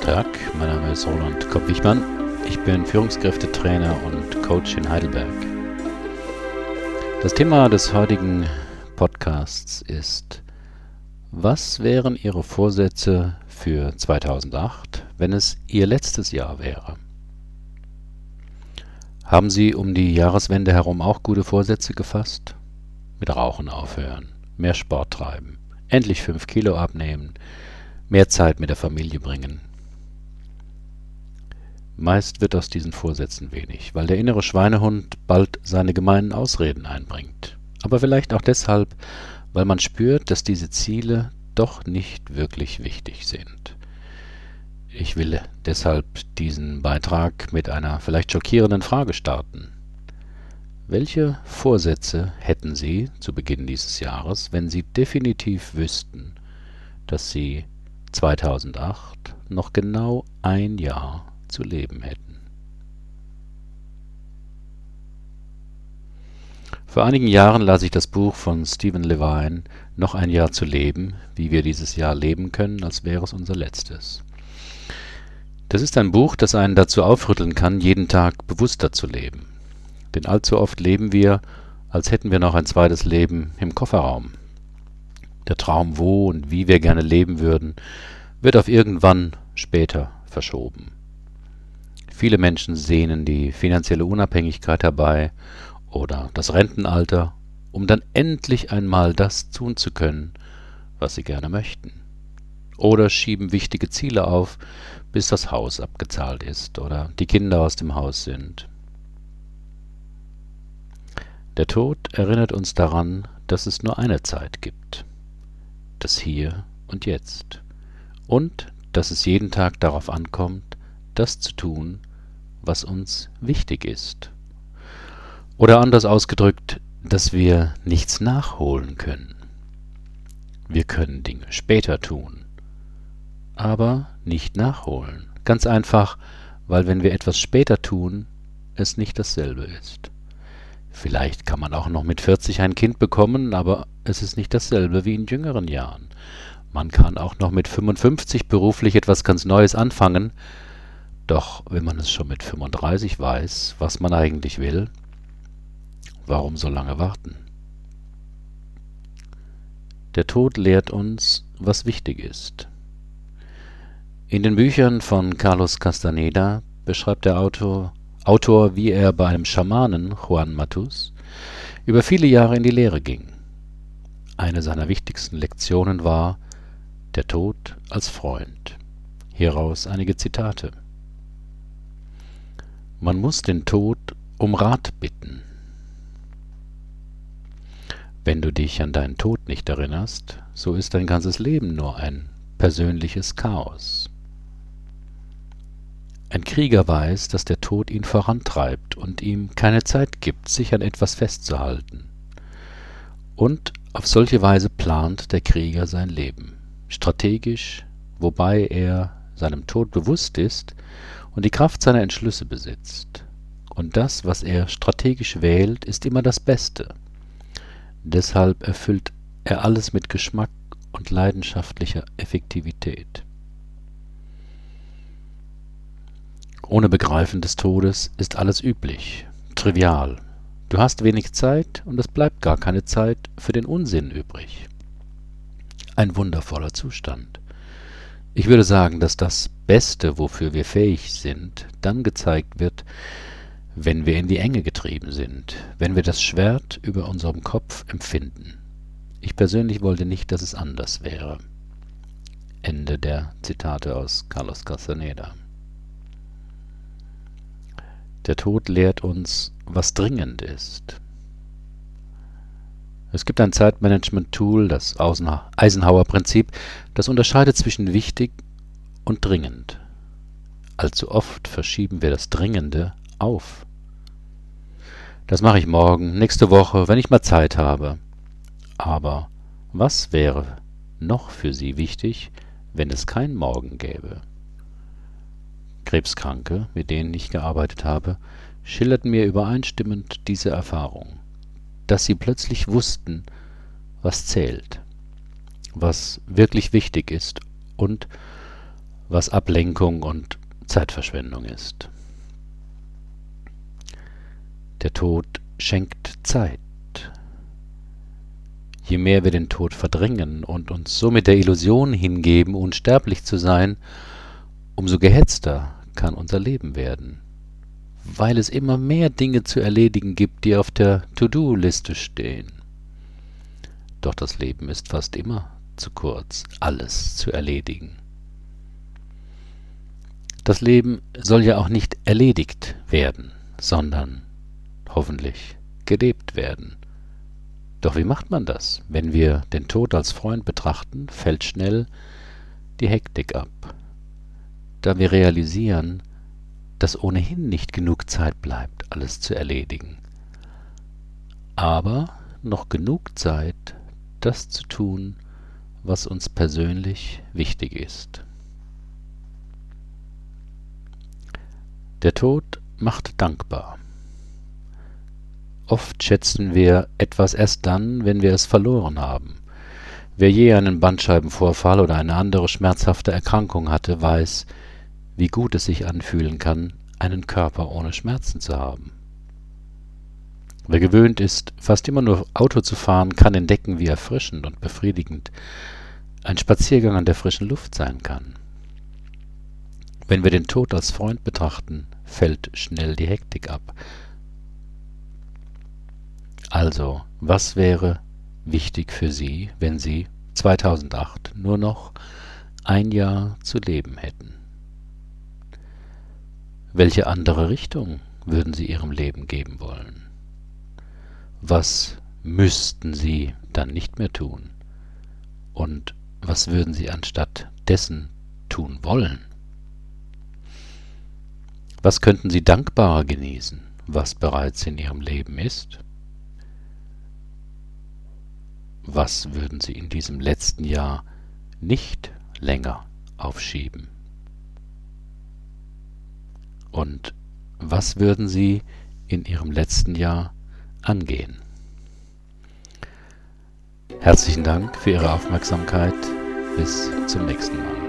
Tag, mein Name ist Roland Kopp-Wichmann. Ich bin Führungskräftetrainer und Coach in Heidelberg. Das Thema des heutigen Podcasts ist, was wären Ihre Vorsätze für 2008, wenn es Ihr letztes Jahr wäre? Haben Sie um die Jahreswende herum auch gute Vorsätze gefasst? Mit Rauchen aufhören, mehr Sport treiben, endlich 5 Kilo abnehmen, mehr Zeit mit der Familie bringen. Meist wird aus diesen Vorsätzen wenig, weil der innere Schweinehund bald seine gemeinen Ausreden einbringt. Aber vielleicht auch deshalb, weil man spürt, dass diese Ziele doch nicht wirklich wichtig sind. Ich will deshalb diesen Beitrag mit einer vielleicht schockierenden Frage starten. Welche Vorsätze hätten Sie zu Beginn dieses Jahres, wenn Sie definitiv wüssten, dass Sie 2008 noch genau ein Jahr zu leben hätten. Vor einigen Jahren las ich das Buch von Stephen Levine Noch ein Jahr zu leben, wie wir dieses Jahr leben können, als wäre es unser letztes. Das ist ein Buch, das einen dazu aufrütteln kann, jeden Tag bewusster zu leben. Denn allzu oft leben wir, als hätten wir noch ein zweites Leben im Kofferraum. Der Traum, wo und wie wir gerne leben würden, wird auf irgendwann später verschoben. Viele Menschen sehnen die finanzielle Unabhängigkeit herbei oder das Rentenalter, um dann endlich einmal das tun zu können, was sie gerne möchten. Oder schieben wichtige Ziele auf, bis das Haus abgezahlt ist oder die Kinder aus dem Haus sind. Der Tod erinnert uns daran, dass es nur eine Zeit gibt, das Hier und Jetzt, und dass es jeden Tag darauf ankommt, das zu tun, was uns wichtig ist. Oder anders ausgedrückt, dass wir nichts nachholen können. Wir können Dinge später tun, aber nicht nachholen. Ganz einfach, weil wenn wir etwas später tun, es nicht dasselbe ist. Vielleicht kann man auch noch mit 40 ein Kind bekommen, aber es ist nicht dasselbe wie in jüngeren Jahren. Man kann auch noch mit 55 beruflich etwas ganz Neues anfangen, doch wenn man es schon mit 35 weiß, was man eigentlich will, warum so lange warten? Der Tod lehrt uns, was wichtig ist. In den Büchern von Carlos Castaneda beschreibt der Autor Autor, wie er bei einem Schamanen, Juan Matus, über viele Jahre in die Lehre ging. Eine seiner wichtigsten Lektionen war der Tod als Freund. Hieraus einige Zitate. Man muss den Tod um Rat bitten. Wenn du dich an deinen Tod nicht erinnerst, so ist dein ganzes Leben nur ein persönliches Chaos. Ein Krieger weiß, dass der Tod ihn vorantreibt und ihm keine Zeit gibt, sich an etwas festzuhalten. Und auf solche Weise plant der Krieger sein Leben, strategisch, wobei er seinem Tod bewusst ist und die Kraft seiner Entschlüsse besitzt. Und das, was er strategisch wählt, ist immer das Beste. Deshalb erfüllt er alles mit Geschmack und leidenschaftlicher Effektivität. Ohne Begreifen des Todes ist alles üblich, trivial. Du hast wenig Zeit und es bleibt gar keine Zeit für den Unsinn übrig. Ein wundervoller Zustand. Ich würde sagen, dass das Beste, wofür wir fähig sind, dann gezeigt wird, wenn wir in die Enge getrieben sind, wenn wir das Schwert über unserem Kopf empfinden. Ich persönlich wollte nicht, dass es anders wäre. Ende der Zitate aus Carlos Castaneda. Der Tod lehrt uns, was dringend ist. Es gibt ein Zeitmanagement-Tool, das Eisenhower-Prinzip, das unterscheidet zwischen wichtig und dringend. Allzu oft verschieben wir das Dringende auf. Das mache ich morgen, nächste Woche, wenn ich mal Zeit habe. Aber was wäre noch für Sie wichtig, wenn es kein Morgen gäbe? Krebskranke, mit denen ich gearbeitet habe, schilderten mir übereinstimmend diese Erfahrung, dass sie plötzlich wussten, was zählt, was wirklich wichtig ist und was Ablenkung und Zeitverschwendung ist. Der Tod schenkt Zeit. Je mehr wir den Tod verdrängen und uns somit der Illusion hingeben, unsterblich zu sein, umso gehetzter kann unser Leben werden, weil es immer mehr Dinge zu erledigen gibt, die auf der To-Do-Liste stehen. Doch das Leben ist fast immer zu kurz, alles zu erledigen. Das Leben soll ja auch nicht erledigt werden, sondern hoffentlich gelebt werden. Doch wie macht man das? Wenn wir den Tod als Freund betrachten, fällt schnell die Hektik ab, da wir realisieren, dass ohnehin nicht genug Zeit bleibt, alles zu erledigen. Aber noch genug Zeit, das zu tun, was uns persönlich wichtig ist. Der Tod macht dankbar. Oft schätzen wir etwas erst dann, wenn wir es verloren haben. Wer je einen Bandscheibenvorfall oder eine andere schmerzhafte Erkrankung hatte, weiß, wie gut es sich anfühlen kann, einen Körper ohne Schmerzen zu haben. Wer gewöhnt ist, fast immer nur Auto zu fahren, kann entdecken, wie erfrischend und befriedigend ein Spaziergang an der frischen Luft sein kann. Wenn wir den Tod als Freund betrachten, fällt schnell die Hektik ab. Also, was wäre wichtig für Sie, wenn Sie 2008 nur noch ein Jahr zu leben hätten? Welche andere Richtung würden Sie Ihrem Leben geben wollen? Was müssten Sie dann nicht mehr tun? Und was würden Sie anstatt dessen tun wollen? Was könnten Sie dankbarer genießen, was bereits in Ihrem Leben ist? Was würden Sie in diesem letzten Jahr nicht länger aufschieben? Und was würden Sie in Ihrem letzten Jahr angehen? Herzlichen Dank für Ihre Aufmerksamkeit. Bis zum nächsten Mal.